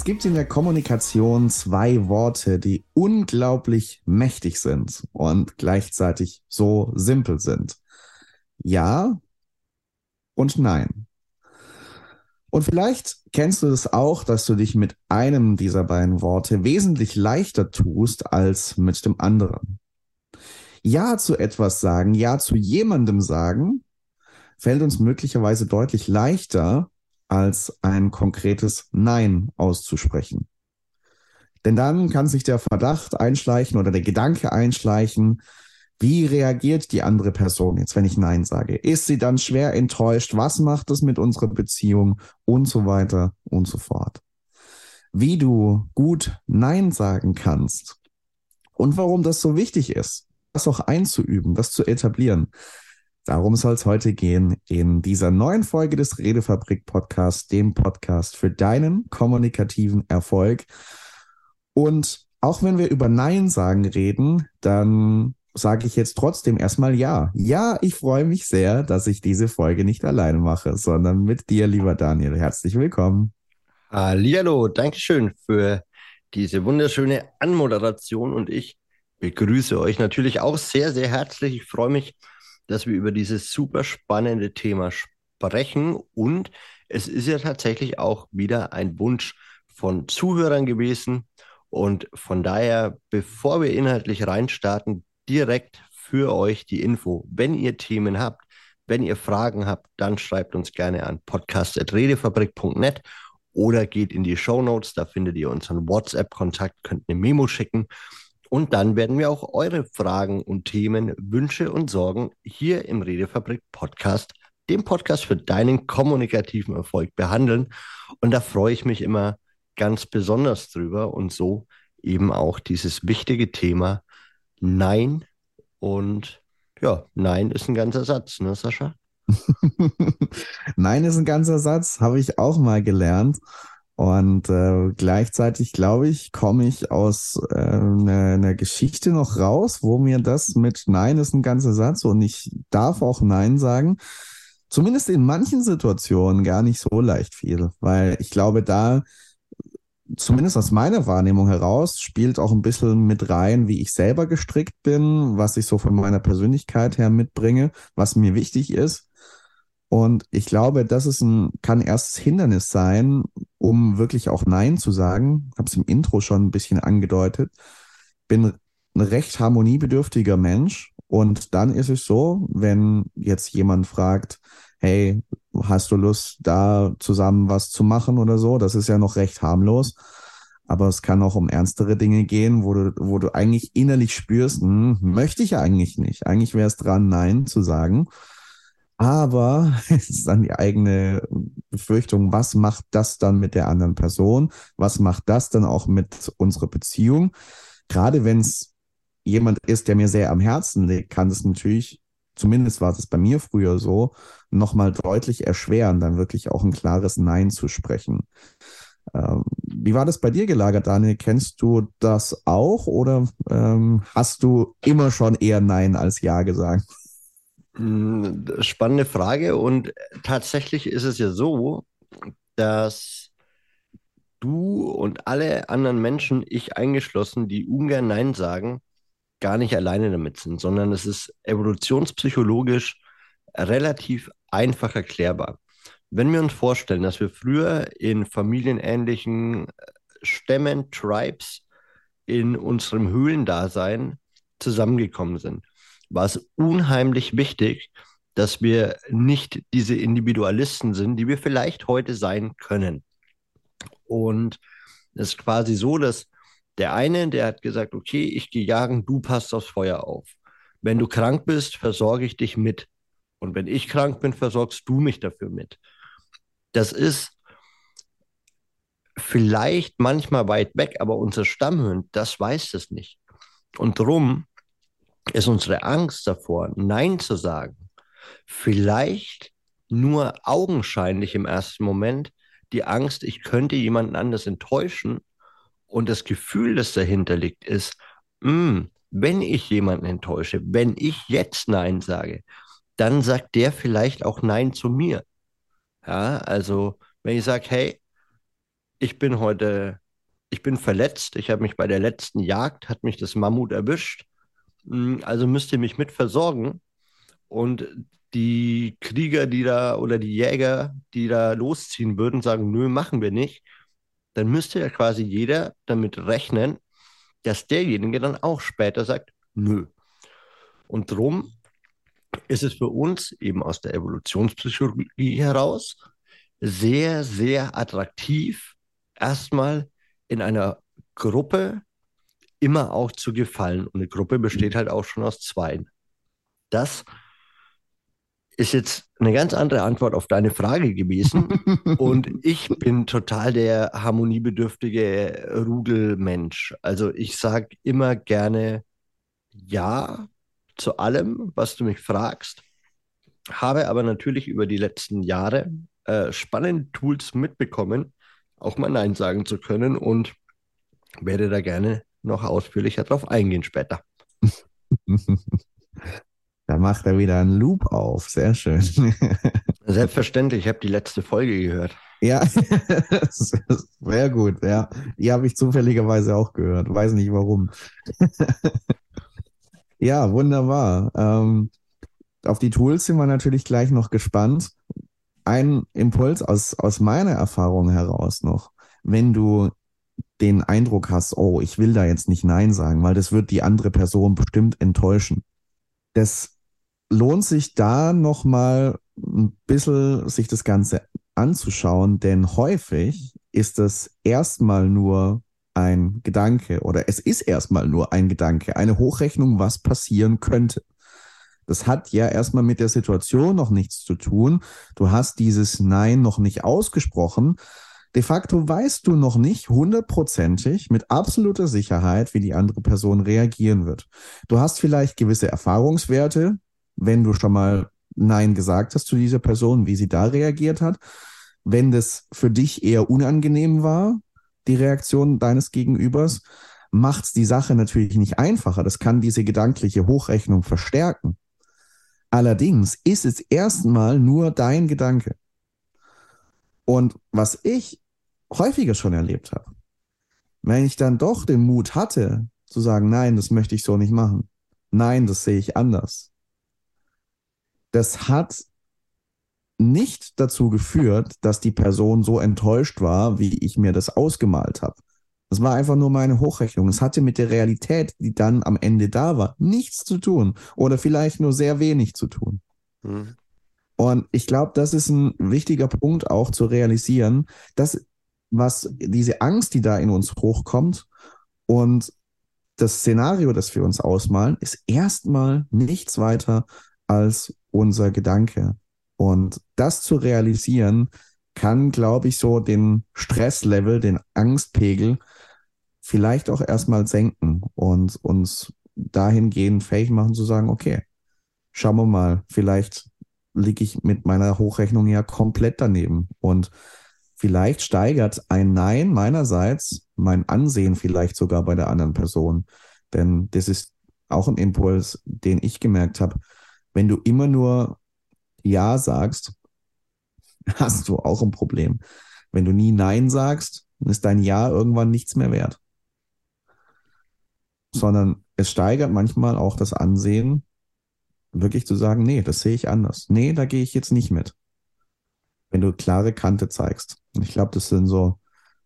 Es gibt in der Kommunikation zwei Worte, die unglaublich mächtig sind und gleichzeitig so simpel sind. Ja und nein. Und vielleicht kennst du es auch, dass du dich mit einem dieser beiden Worte wesentlich leichter tust als mit dem anderen. Ja zu etwas sagen, ja zu jemandem sagen, fällt uns möglicherweise deutlich leichter, als ein konkretes Nein auszusprechen. Denn dann kann sich der Verdacht einschleichen oder der Gedanke einschleichen, wie reagiert die andere Person jetzt, wenn ich Nein sage? Ist sie dann schwer enttäuscht? Was macht es mit unserer Beziehung? Und so weiter und so fort. Wie du gut Nein sagen kannst und warum das so wichtig ist, das auch einzuüben, das zu etablieren. Darum soll es heute gehen in dieser neuen Folge des Redefabrik Podcasts, dem Podcast für deinen kommunikativen Erfolg. Und auch wenn wir über Nein sagen reden, dann sage ich jetzt trotzdem erstmal ja. Ja, ich freue mich sehr, dass ich diese Folge nicht alleine mache, sondern mit dir, lieber Daniel. Herzlich willkommen. Hallihallo, Dankeschön für diese wunderschöne Anmoderation und ich begrüße euch natürlich auch sehr, sehr herzlich. Ich freue mich, dass wir über dieses super spannende Thema sprechen und es ist ja tatsächlich auch wieder ein Wunsch von Zuhörern gewesen. Und von daher, bevor wir inhaltlich reinstarten, direkt für euch die Info. Wenn ihr Themen habt, wenn ihr Fragen habt, dann schreibt uns gerne an podcast.redefabrik.net oder geht in die Show Notes. Da findet ihr unseren WhatsApp-Kontakt, könnt eine Memo schicken. Und dann werden wir auch eure Fragen und Themen, Wünsche und Sorgen hier im Redefabrik Podcast, dem Podcast für deinen kommunikativen Erfolg behandeln. Und da freue ich mich immer ganz besonders drüber und so eben auch dieses wichtige Thema Nein. Und ja, Nein ist ein ganzer Satz, ne, Sascha? Nein ist ein ganzer Satz, habe ich auch mal gelernt. Und äh, gleichzeitig, glaube ich, komme ich aus äh, einer ne Geschichte noch raus, wo mir das mit Nein ist ein ganzer Satz und ich darf auch Nein sagen, zumindest in manchen Situationen gar nicht so leicht fiel, weil ich glaube, da zumindest aus meiner Wahrnehmung heraus, spielt auch ein bisschen mit rein, wie ich selber gestrickt bin, was ich so von meiner Persönlichkeit her mitbringe, was mir wichtig ist. Und ich glaube, das ist ein, kann erst Hindernis sein, um wirklich auch Nein zu sagen. Habe es im Intro schon ein bisschen angedeutet. Bin ein recht harmoniebedürftiger Mensch. Und dann ist es so, wenn jetzt jemand fragt, hey, hast du Lust, da zusammen was zu machen oder so? Das ist ja noch recht harmlos. Aber es kann auch um ernstere Dinge gehen, wo du, wo du eigentlich innerlich spürst, hm, möchte ich eigentlich nicht. Eigentlich wäre es dran, Nein zu sagen. Aber es ist dann die eigene Befürchtung, was macht das dann mit der anderen Person? Was macht das dann auch mit unserer Beziehung? Gerade wenn es jemand ist, der mir sehr am Herzen liegt, kann es natürlich zumindest war es bei mir früher so, nochmal deutlich erschweren, dann wirklich auch ein klares Nein zu sprechen. Ähm, wie war das bei dir gelagert, Daniel? Kennst du das auch oder ähm, hast du immer schon eher Nein als Ja gesagt? Hm, spannende Frage und tatsächlich ist es ja so, dass du und alle anderen Menschen, ich eingeschlossen, die ungern Nein sagen, gar nicht alleine damit sind, sondern es ist evolutionspsychologisch relativ einfach erklärbar. Wenn wir uns vorstellen, dass wir früher in familienähnlichen äh, Stämmen, Tribes, in unserem Höhlendasein zusammengekommen sind, war es unheimlich wichtig, dass wir nicht diese Individualisten sind, die wir vielleicht heute sein können. Und es ist quasi so, dass der eine, der hat gesagt, okay, ich gehe jagen, du passt aufs Feuer auf. Wenn du krank bist, versorge ich dich mit. Und wenn ich krank bin, versorgst du mich dafür mit. Das ist vielleicht manchmal weit weg, aber unser Stammhirn, das weiß das nicht. Und darum ist unsere Angst davor, Nein zu sagen, vielleicht nur augenscheinlich im ersten Moment die Angst, ich könnte jemanden anders enttäuschen und das Gefühl, das dahinter liegt, ist, mh, hm, wenn ich jemanden enttäusche, wenn ich jetzt Nein sage, dann sagt der vielleicht auch Nein zu mir. Ja, also wenn ich sage, hey, ich bin heute, ich bin verletzt, ich habe mich bei der letzten Jagd, hat mich das Mammut erwischt, also müsst ihr mich mit versorgen. Und die Krieger, die da oder die Jäger, die da losziehen würden, sagen, nö, machen wir nicht, dann müsste ja quasi jeder damit rechnen, dass derjenige dann auch später sagt, nö. Und drum ist es für uns eben aus der Evolutionspsychologie heraus sehr, sehr attraktiv, erstmal in einer Gruppe immer auch zu gefallen. Und eine Gruppe besteht halt auch schon aus Zweien. Das ist jetzt eine ganz andere Antwort auf deine Frage gewesen. Und ich bin total der harmoniebedürftige Rudelmensch. Also ich sage immer gerne Ja zu allem, was du mich fragst, habe aber natürlich über die letzten Jahre äh, spannende Tools mitbekommen, auch mal Nein sagen zu können und werde da gerne noch ausführlicher drauf eingehen später. Da macht er wieder einen Loop auf. Sehr schön. Selbstverständlich, ich habe die letzte Folge gehört. Ja, sehr gut. Ja, die habe ich zufälligerweise auch gehört. Weiß nicht warum. ja, wunderbar. Ähm, auf die Tools sind wir natürlich gleich noch gespannt. Ein Impuls aus, aus meiner Erfahrung heraus noch. Wenn du den Eindruck hast, oh, ich will da jetzt nicht Nein sagen, weil das wird die andere Person bestimmt enttäuschen. Das lohnt sich da nochmal ein bisschen sich das Ganze anzuschauen, denn häufig ist es erstmal nur ein Gedanke oder es ist erstmal nur ein Gedanke, eine Hochrechnung, was passieren könnte. Das hat ja erstmal mit der Situation noch nichts zu tun. Du hast dieses Nein noch nicht ausgesprochen. De facto weißt du noch nicht hundertprozentig mit absoluter Sicherheit, wie die andere Person reagieren wird. Du hast vielleicht gewisse Erfahrungswerte, wenn du schon mal Nein gesagt hast zu dieser Person, wie sie da reagiert hat. Wenn das für dich eher unangenehm war, die Reaktion deines Gegenübers, macht es die Sache natürlich nicht einfacher. Das kann diese gedankliche Hochrechnung verstärken. Allerdings ist es erstmal nur dein Gedanke. Und was ich häufiger schon erlebt habe, wenn ich dann doch den Mut hatte, zu sagen, nein, das möchte ich so nicht machen. Nein, das sehe ich anders das hat nicht dazu geführt, dass die Person so enttäuscht war, wie ich mir das ausgemalt habe. Das war einfach nur meine Hochrechnung. Es hatte mit der Realität, die dann am Ende da war, nichts zu tun oder vielleicht nur sehr wenig zu tun. Mhm. Und ich glaube, das ist ein wichtiger Punkt auch zu realisieren, dass was diese Angst, die da in uns hochkommt und das Szenario, das wir uns ausmalen, ist erstmal nichts weiter als unser Gedanke. Und das zu realisieren, kann, glaube ich, so den Stresslevel, den Angstpegel vielleicht auch erstmal senken und uns dahingehend fähig machen zu sagen, okay, schauen wir mal, vielleicht liege ich mit meiner Hochrechnung ja komplett daneben und vielleicht steigert ein Nein meinerseits mein Ansehen vielleicht sogar bei der anderen Person. Denn das ist auch ein Impuls, den ich gemerkt habe wenn du immer nur Ja sagst, hast du auch ein Problem. Wenn du nie Nein sagst, ist dein Ja irgendwann nichts mehr wert. Sondern es steigert manchmal auch das Ansehen, wirklich zu sagen, nee, das sehe ich anders. Nee, da gehe ich jetzt nicht mit. Wenn du klare Kante zeigst. Und ich glaube, das sind so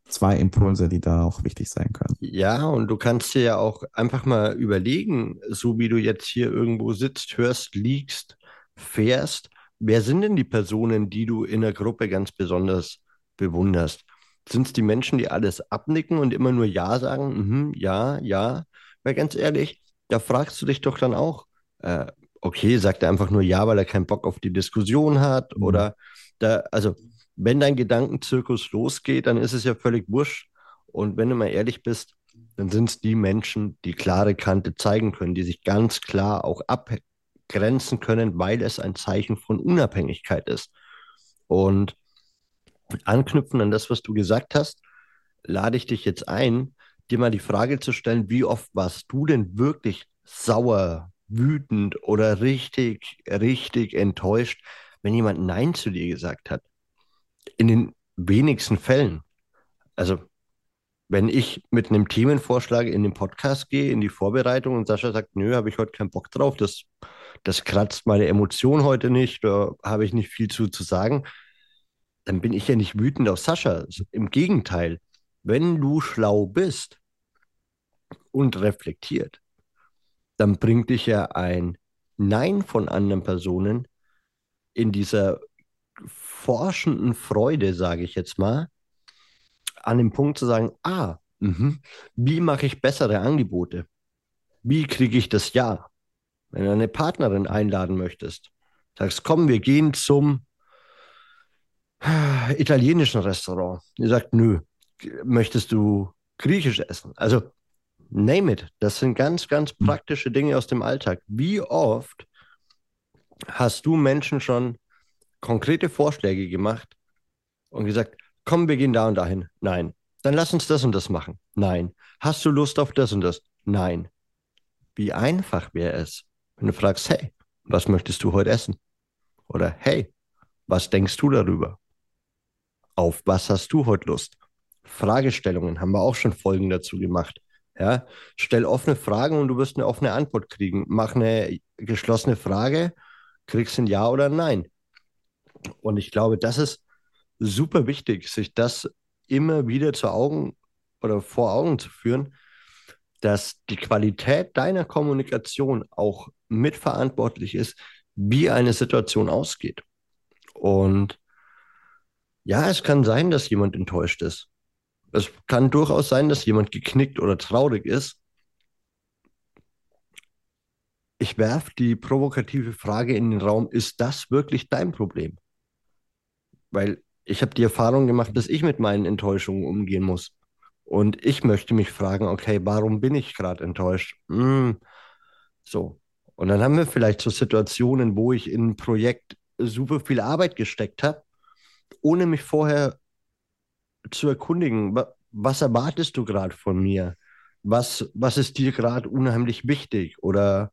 zwei Impulse, die da auch wichtig sein können. Ja, und du kannst dir ja auch einfach mal überlegen, so wie du jetzt hier irgendwo sitzt, hörst, liegst, fährst, wer sind denn die Personen, die du in der Gruppe ganz besonders bewunderst? Sind es die Menschen, die alles abnicken und immer nur Ja sagen? Mhm, ja, ja. Weil ganz ehrlich, da fragst du dich doch dann auch, äh, okay, sagt er einfach nur Ja, weil er keinen Bock auf die Diskussion hat? Mhm. Oder da, also wenn dein Gedankenzirkus losgeht, dann ist es ja völlig wurscht. Und wenn du mal ehrlich bist, dann sind es die Menschen, die klare Kante zeigen können, die sich ganz klar auch abgrenzen können, weil es ein Zeichen von Unabhängigkeit ist. Und anknüpfen an das, was du gesagt hast, lade ich dich jetzt ein, dir mal die Frage zu stellen, wie oft warst du denn wirklich sauer, wütend oder richtig, richtig enttäuscht, wenn jemand Nein zu dir gesagt hat? in den wenigsten Fällen. Also, wenn ich mit einem Themenvorschlag in den Podcast gehe, in die Vorbereitung und Sascha sagt, nö, habe ich heute keinen Bock drauf, das, das kratzt meine Emotion heute nicht, da habe ich nicht viel zu, zu sagen, dann bin ich ja nicht wütend auf Sascha. Im Gegenteil, wenn du schlau bist und reflektiert, dann bringt dich ja ein Nein von anderen Personen in dieser forschenden Freude, sage ich jetzt mal, an dem Punkt zu sagen, ah, mh, wie mache ich bessere Angebote? Wie kriege ich das Ja? Wenn du eine Partnerin einladen möchtest, sagst, komm, wir gehen zum italienischen Restaurant. Ihr sagt, nö, möchtest du griechisch essen? Also, name it. Das sind ganz, ganz hm. praktische Dinge aus dem Alltag. Wie oft hast du Menschen schon konkrete Vorschläge gemacht und gesagt, komm, wir gehen da und dahin? Nein. Dann lass uns das und das machen. Nein. Hast du Lust auf das und das? Nein. Wie einfach wäre es, wenn du fragst, hey, was möchtest du heute essen? Oder hey, was denkst du darüber? Auf was hast du heute Lust? Fragestellungen haben wir auch schon Folgen dazu gemacht. Ja, stell offene Fragen und du wirst eine offene Antwort kriegen. Mach eine geschlossene Frage, kriegst ein Ja oder ein Nein. Und ich glaube, das ist super wichtig, sich das immer wieder zu Augen oder vor Augen zu führen, dass die Qualität deiner Kommunikation auch mitverantwortlich ist, wie eine Situation ausgeht. Und ja, es kann sein, dass jemand enttäuscht ist. Es kann durchaus sein, dass jemand geknickt oder traurig ist. Ich werfe die provokative Frage in den Raum, ist das wirklich dein Problem? Weil ich habe die Erfahrung gemacht, dass ich mit meinen Enttäuschungen umgehen muss. Und ich möchte mich fragen, okay, warum bin ich gerade enttäuscht? Hm, so. Und dann haben wir vielleicht so Situationen, wo ich in ein Projekt super viel Arbeit gesteckt habe ohne mich vorher zu erkundigen, was erwartest du gerade von mir? Was, was ist dir gerade unheimlich wichtig oder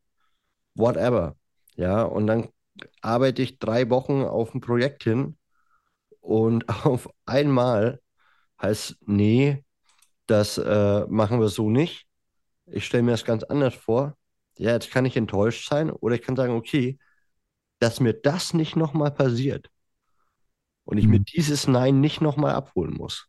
whatever? Ja, und dann arbeite ich drei Wochen auf ein Projekt hin und auf einmal heißt, nee, das äh, machen wir so nicht. Ich stelle mir das ganz anders vor. Ja, jetzt kann ich enttäuscht sein oder ich kann sagen, okay, dass mir das nicht nochmal passiert und ich mhm. mir dieses Nein nicht nochmal abholen muss,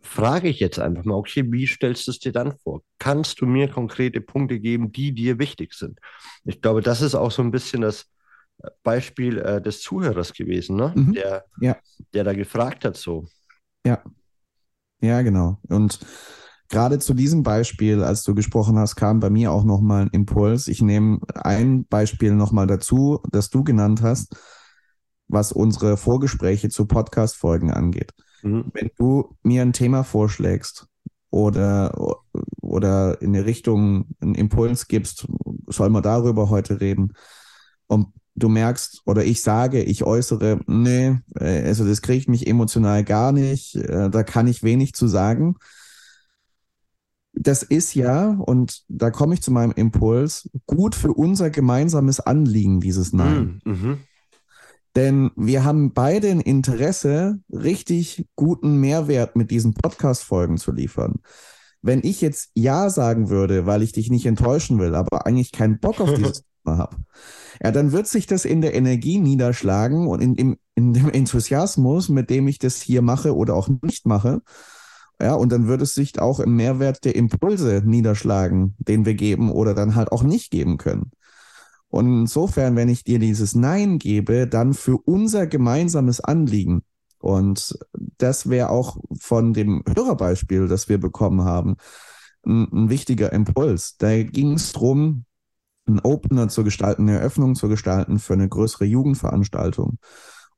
frage ich jetzt einfach mal, okay, wie stellst du es dir dann vor? Kannst du mir konkrete Punkte geben, die dir wichtig sind? Ich glaube, das ist auch so ein bisschen das Beispiel äh, des Zuhörers gewesen, ne? Mhm. Der, ja. der da gefragt hat so. Ja. Ja, genau. Und gerade zu diesem Beispiel, als du gesprochen hast, kam bei mir auch nochmal ein Impuls. Ich nehme ein Beispiel nochmal dazu, das du genannt hast was unsere Vorgespräche zu Podcast-Folgen angeht. Mhm. Wenn du mir ein Thema vorschlägst oder, oder in eine Richtung einen Impuls gibst, soll man darüber heute reden und du merkst oder ich sage, ich äußere, nee, äh, also das kriegt mich emotional gar nicht, äh, da kann ich wenig zu sagen. Das ist ja, und da komme ich zu meinem Impuls, gut für unser gemeinsames Anliegen, dieses Nein. Mhm. Denn wir haben beide ein Interesse, richtig guten Mehrwert mit diesen Podcast-Folgen zu liefern. Wenn ich jetzt Ja sagen würde, weil ich dich nicht enttäuschen will, aber eigentlich keinen Bock auf dieses Thema habe, ja, dann wird sich das in der Energie niederschlagen und in, in, in dem Enthusiasmus, mit dem ich das hier mache oder auch nicht mache. Ja, und dann wird es sich auch im Mehrwert der Impulse niederschlagen, den wir geben oder dann halt auch nicht geben können. Und insofern, wenn ich dir dieses Nein gebe, dann für unser gemeinsames Anliegen. Und das wäre auch von dem Hörerbeispiel, das wir bekommen haben, ein, ein wichtiger Impuls. Da ging es darum, einen Opener zu gestalten, eine Eröffnung zu gestalten für eine größere Jugendveranstaltung.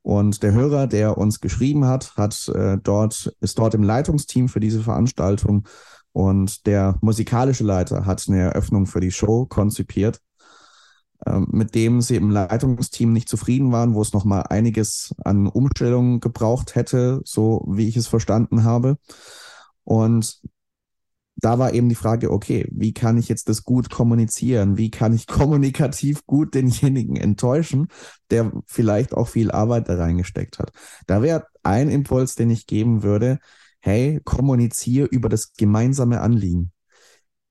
Und der Hörer, der uns geschrieben hat, hat äh, dort, ist dort im Leitungsteam für diese Veranstaltung und der musikalische Leiter hat eine Eröffnung für die Show konzipiert. Ähm, mit dem sie im Leitungsteam nicht zufrieden waren, wo es noch mal einiges an Umstellungen gebraucht hätte, so wie ich es verstanden habe. Und da war eben die Frage, okay, wie kann ich jetzt das gut kommunizieren? Wie kann ich kommunikativ gut denjenigen enttäuschen, der vielleicht auch viel Arbeit da reingesteckt hat? Da wäre ein Impuls, den ich geben würde. hey, kommuniziere über das gemeinsame Anliegen.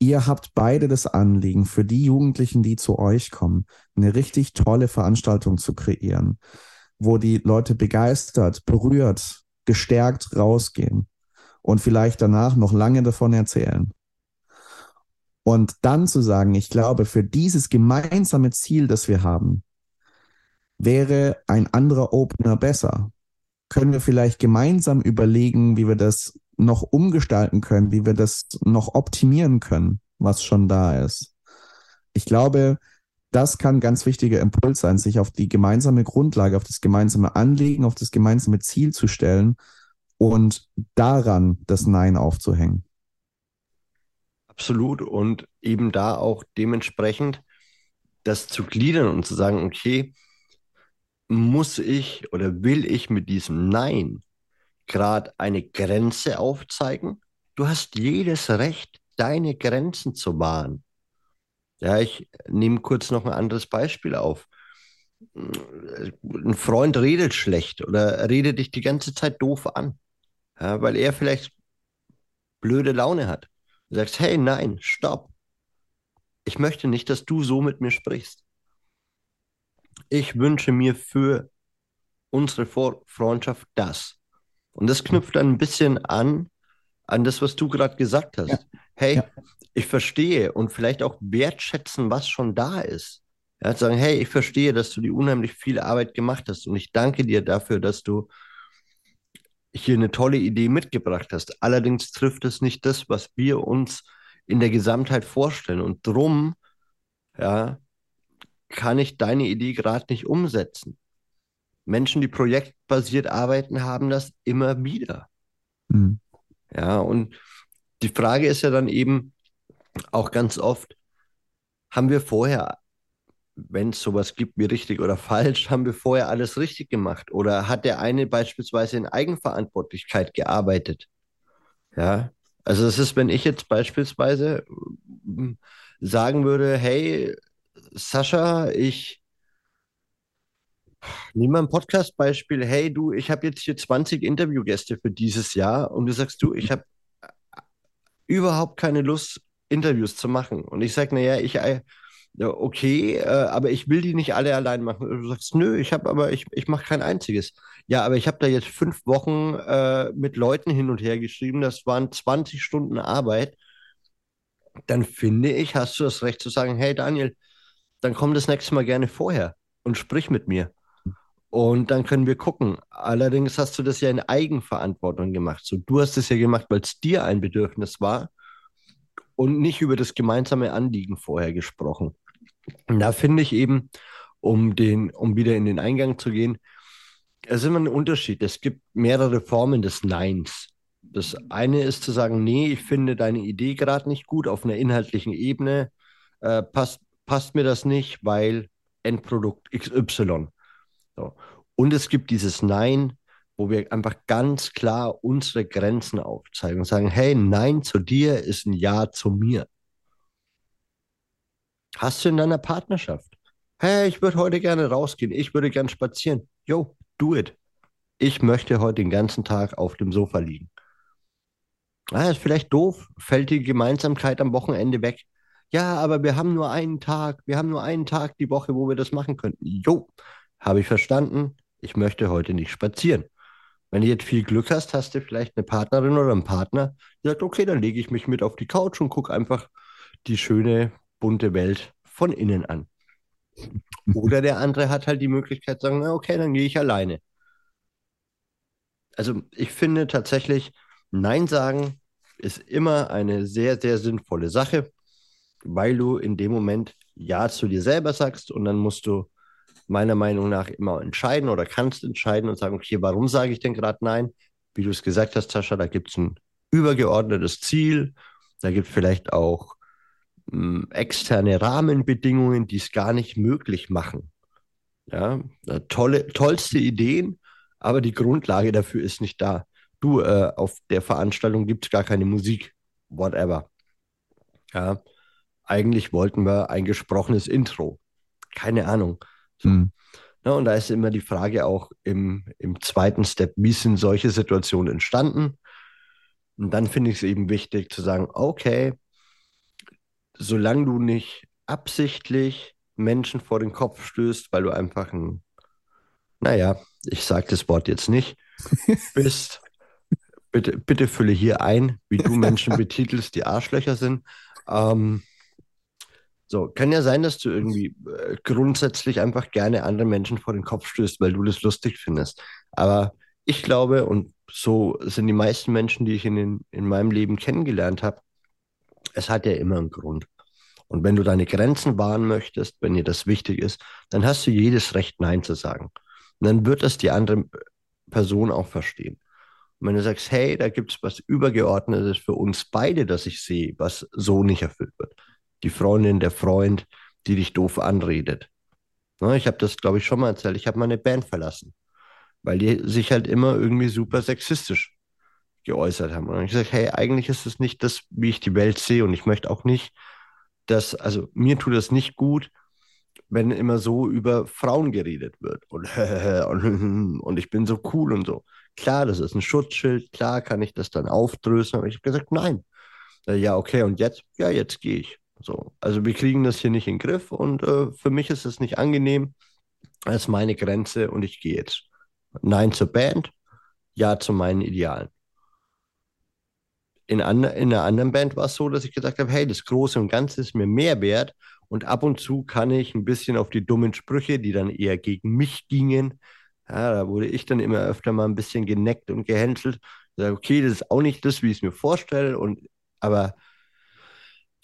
Ihr habt beide das Anliegen, für die Jugendlichen, die zu euch kommen, eine richtig tolle Veranstaltung zu kreieren, wo die Leute begeistert, berührt, gestärkt rausgehen und vielleicht danach noch lange davon erzählen. Und dann zu sagen, ich glaube, für dieses gemeinsame Ziel, das wir haben, wäre ein anderer Opener besser. Können wir vielleicht gemeinsam überlegen, wie wir das noch umgestalten können, wie wir das noch optimieren können, was schon da ist. Ich glaube, das kann ein ganz wichtiger Impuls sein, sich auf die gemeinsame Grundlage, auf das gemeinsame Anliegen, auf das gemeinsame Ziel zu stellen und daran das Nein aufzuhängen. Absolut. Und eben da auch dementsprechend das zu gliedern und zu sagen, okay, muss ich oder will ich mit diesem Nein gerade eine Grenze aufzeigen? Du hast jedes Recht, deine Grenzen zu wahren. Ja, ich nehme kurz noch ein anderes Beispiel auf. Ein Freund redet schlecht oder redet dich die ganze Zeit doof an ja, weil er vielleicht blöde Laune hat. Du sagst, hey, nein, stopp. Ich möchte nicht, dass du so mit mir sprichst. Ich wünsche mir für unsere Freundschaft das. Und das knüpft dann ein bisschen an, an das, was du gerade gesagt hast. Ja. Hey, ja. ich verstehe und vielleicht auch wertschätzen, was schon da ist. Ja, sagen, hey, ich verstehe, dass du die unheimlich viel Arbeit gemacht hast und ich danke dir dafür, dass du hier eine tolle Idee mitgebracht hast. Allerdings trifft es nicht das, was wir uns in der Gesamtheit vorstellen. Und drum, ja, kann ich deine Idee gerade nicht umsetzen. Menschen, die projektbasiert arbeiten, haben das immer wieder. Mhm. Ja, und die Frage ist ja dann eben auch ganz oft, haben wir vorher wenn es sowas gibt wie richtig oder falsch, haben wir vorher alles richtig gemacht? Oder hat der eine beispielsweise in Eigenverantwortlichkeit gearbeitet? Ja, also es ist, wenn ich jetzt beispielsweise hm, sagen würde, hey, Sascha, ich nehme mal ein Podcast-Beispiel, hey du, ich habe jetzt hier 20 Interviewgäste für dieses Jahr und du sagst, du, ich habe überhaupt keine Lust, Interviews zu machen. Und ich sage, naja, ich ja, okay, äh, aber ich will die nicht alle allein machen. Du sagst, nö, ich habe aber, ich, ich mache kein einziges. Ja, aber ich habe da jetzt fünf Wochen äh, mit Leuten hin und her geschrieben, das waren 20 Stunden Arbeit. Dann finde ich, hast du das Recht zu sagen, hey Daniel, dann komm das nächste Mal gerne vorher und sprich mit mir. Und dann können wir gucken. Allerdings hast du das ja in Eigenverantwortung gemacht. So, du hast es ja gemacht, weil es dir ein Bedürfnis war und nicht über das gemeinsame Anliegen vorher gesprochen. Und da finde ich eben, um, den, um wieder in den Eingang zu gehen, es ist immer ein Unterschied. Es gibt mehrere Formen des Neins. Das eine ist zu sagen, nee, ich finde deine Idee gerade nicht gut auf einer inhaltlichen Ebene, äh, passt, passt mir das nicht, weil Endprodukt XY. So. Und es gibt dieses Nein, wo wir einfach ganz klar unsere Grenzen aufzeigen und sagen, hey, Nein zu dir ist ein Ja zu mir. Hast du in deiner Partnerschaft? Hey, ich würde heute gerne rausgehen. Ich würde gerne spazieren. Yo, do it. Ich möchte heute den ganzen Tag auf dem Sofa liegen. Ah, ist vielleicht doof, fällt die Gemeinsamkeit am Wochenende weg. Ja, aber wir haben nur einen Tag, wir haben nur einen Tag die Woche, wo wir das machen könnten. Jo, habe ich verstanden. Ich möchte heute nicht spazieren. Wenn du jetzt viel Glück hast, hast du vielleicht eine Partnerin oder einen Partner, der sagt, okay, dann lege ich mich mit auf die Couch und gucke einfach die schöne bunte Welt von innen an. Oder der andere hat halt die Möglichkeit zu sagen, na okay, dann gehe ich alleine. Also ich finde tatsächlich, Nein sagen ist immer eine sehr, sehr sinnvolle Sache, weil du in dem Moment Ja zu dir selber sagst und dann musst du meiner Meinung nach immer entscheiden oder kannst entscheiden und sagen, okay, warum sage ich denn gerade Nein? Wie du es gesagt hast, Tascha, da gibt es ein übergeordnetes Ziel, da gibt es vielleicht auch externe Rahmenbedingungen, die es gar nicht möglich machen. Ja, tolle, tollste Ideen, aber die Grundlage dafür ist nicht da. Du, äh, auf der Veranstaltung gibt es gar keine Musik, whatever. Ja, eigentlich wollten wir ein gesprochenes Intro. Keine Ahnung. So. Mhm. Ja, und da ist immer die Frage auch im, im zweiten Step, wie sind solche Situationen entstanden? Und dann finde ich es eben wichtig zu sagen, okay, solange du nicht absichtlich Menschen vor den Kopf stößt, weil du einfach ein, naja, ich sage das Wort jetzt nicht, bist, bitte, bitte fülle hier ein, wie du Menschen betitelst, die Arschlöcher sind. Ähm, so, kann ja sein, dass du irgendwie äh, grundsätzlich einfach gerne andere Menschen vor den Kopf stößt, weil du das lustig findest. Aber ich glaube, und so sind die meisten Menschen, die ich in, den, in meinem Leben kennengelernt habe, es hat ja immer einen Grund. Und wenn du deine Grenzen wahren möchtest, wenn dir das wichtig ist, dann hast du jedes Recht, Nein zu sagen. Und dann wird das die andere Person auch verstehen. Und wenn du sagst, hey, da gibt es was Übergeordnetes für uns beide, das ich sehe, was so nicht erfüllt. Die Freundin, der Freund, die dich doof anredet. Ne, ich habe das, glaube ich, schon mal erzählt. Ich habe meine Band verlassen, weil die sich halt immer irgendwie super sexistisch geäußert haben. Und ich gesagt, hey, eigentlich ist es nicht das, wie ich die Welt sehe. Und ich möchte auch nicht, dass, also mir tut das nicht gut, wenn immer so über Frauen geredet wird und, und, ich bin so cool und so. Klar, das ist ein Schutzschild, klar kann ich das dann aufdrösen, aber ich habe gesagt, nein. Ja, okay, und jetzt? Ja, jetzt gehe ich. So, also wir kriegen das hier nicht in den Griff und äh, für mich ist es nicht angenehm. Das ist meine Grenze und ich gehe jetzt. Nein zur Band, ja zu meinen Idealen in, an, in einer anderen Band war es so, dass ich gesagt habe, hey, das Große und Ganze ist mir mehr wert und ab und zu kann ich ein bisschen auf die dummen Sprüche, die dann eher gegen mich gingen, ja, da wurde ich dann immer öfter mal ein bisschen geneckt und gehänselt. Ich sage, okay, das ist auch nicht das, wie ich es mir vorstelle, und, aber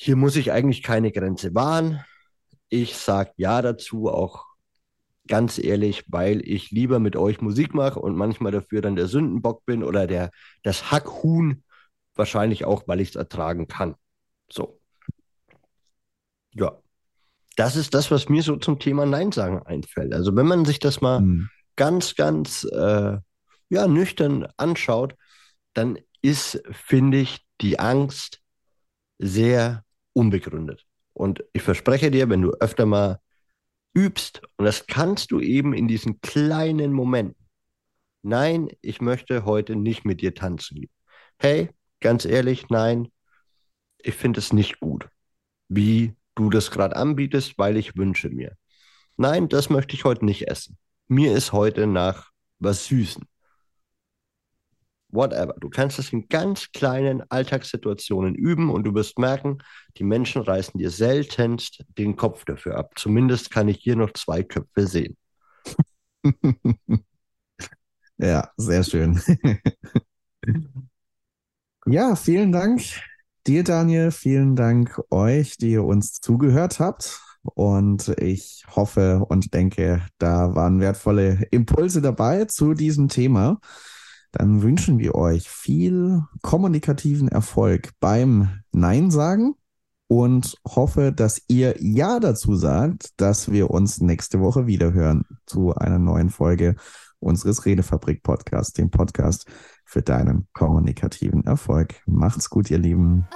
hier muss ich eigentlich keine Grenze wahren. Ich sage ja dazu, auch ganz ehrlich, weil ich lieber mit euch Musik mache und manchmal dafür dann der Sündenbock bin oder der, das Hackhuhn Wahrscheinlich auch, weil ich es ertragen kann. So. Ja. Das ist das, was mir so zum Thema Nein sagen einfällt. Also wenn man sich das mal hm. ganz, ganz äh, ja, nüchtern anschaut, dann ist, finde ich, die Angst sehr unbegründet. Und ich verspreche dir, wenn du öfter mal übst, und das kannst du eben in diesen kleinen Momenten. Nein, ich möchte heute nicht mit dir tanzen. Hey, ganz ehrlich, nein, ich finde es nicht gut, wie du das gerade anbietest, weil ich wünsche mir. Nein, das möchte ich heute nicht essen. Mir ist heute nach was Süßen. Whatever. Du kannst es in ganz kleinen Alltagssituationen üben und du wirst merken, die Menschen reißen dir seltenst den Kopf dafür ab. Zumindest kann ich hier noch zwei Köpfe sehen. ja, sehr schön. Ja, vielen Dank dir, Daniel. Vielen Dank euch, die ihr uns zugehört habt. Und ich hoffe und denke, da waren wertvolle Impulse dabei zu diesem Thema. Dann wünschen wir euch viel kommunikativen Erfolg beim Nein sagen und hoffe, dass ihr Ja dazu sagt, dass wir uns nächste Woche wieder hören zu einer neuen Folge unseres Redefabrik Podcasts, dem Podcast für deinen kommunikativen Erfolg. Macht's gut, ihr Lieben.